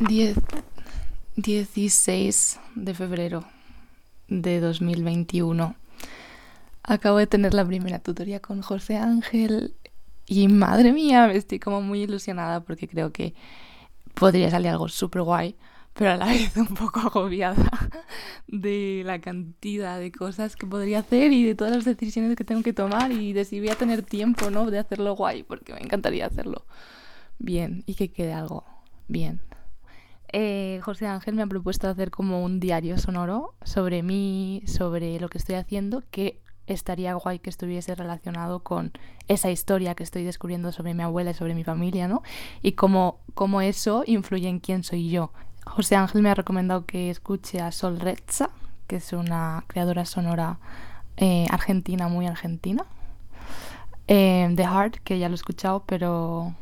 10, 16 de febrero de 2021. Acabo de tener la primera tutoría con José Ángel y madre mía, estoy como muy ilusionada porque creo que podría salir algo súper guay, pero a la vez un poco agobiada de la cantidad de cosas que podría hacer y de todas las decisiones que tengo que tomar y de si voy a tener tiempo, ¿no? De hacerlo guay, porque me encantaría hacerlo bien y que quede algo bien. Eh, José Ángel me ha propuesto hacer como un diario sonoro sobre mí, sobre lo que estoy haciendo, que estaría guay que estuviese relacionado con esa historia que estoy descubriendo sobre mi abuela y sobre mi familia, ¿no? Y cómo, cómo eso influye en quién soy yo. José Ángel me ha recomendado que escuche a Sol Rezza, que es una creadora sonora eh, argentina, muy argentina. Eh, The Heart, que ya lo he escuchado, pero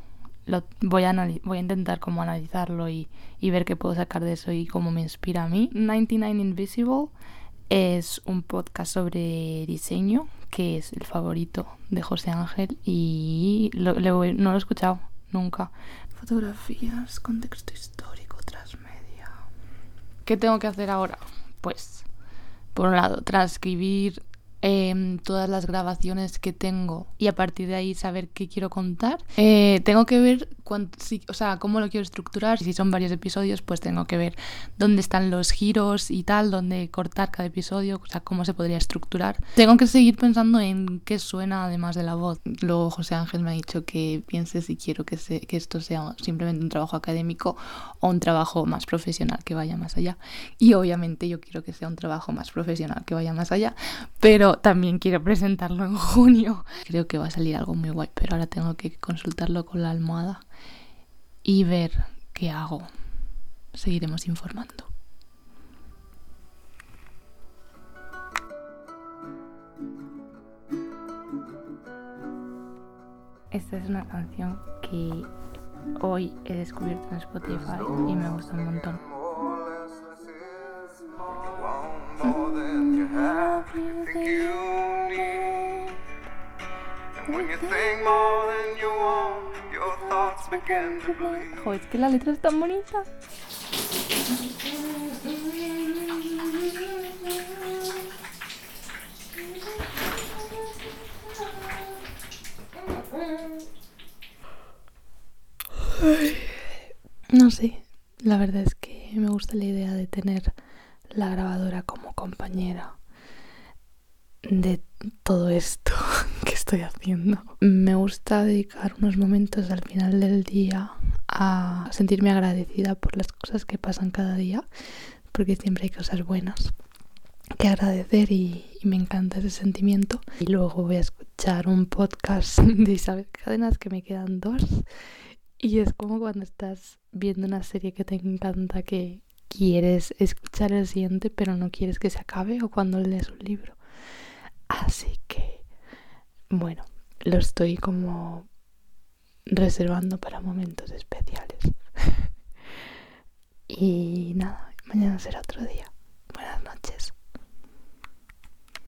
lo, voy, a voy a intentar como analizarlo y, y ver qué puedo sacar de eso y cómo me inspira a mí. 99 Invisible es un podcast sobre diseño, que es el favorito de José Ángel y no lo he escuchado nunca. Fotografías, contexto histórico, transmedia. ¿Qué tengo que hacer ahora? Pues, por un lado, transcribir Em, todas las grabaciones que tengo y a partir de ahí saber qué quiero contar. Eh, tengo que ver o sea, cómo lo quiero estructurar. Si son varios episodios, pues tengo que ver dónde están los giros y tal, dónde cortar cada episodio, o sea, cómo se podría estructurar. Tengo que seguir pensando en qué suena además de la voz. Luego José Ángel me ha dicho que piense si quiero que, que esto sea simplemente un trabajo académico o un trabajo más profesional que vaya más allá. Y obviamente yo quiero que sea un trabajo más profesional que vaya más allá, pero también quiero presentarlo en junio. Creo que va a salir algo muy guay, pero ahora tengo que consultarlo con la almohada y ver qué hago. Seguiremos informando. Esta es una canción que hoy he descubierto en Spotify y me gusta un montón. Joder, es que la letra es tan bonita. No sé, la verdad es que me gusta la idea de tener la grabadora como compañera de todo esto que estoy haciendo. Me gusta dedicar unos momentos al final del día a sentirme agradecida por las cosas que pasan cada día, porque siempre hay cosas buenas que agradecer y, me encanta ese sentimiento. Y luego voy a escuchar un podcast de Isabel Cadenas, que me quedan dos. Y es como cuando estás viendo una serie que te encanta, que quieres escuchar el siguiente, pero no quieres que se acabe, o cuando lees un libro. Así que, bueno, lo estoy como reservando para momentos especiales. y nada, mañana será otro día.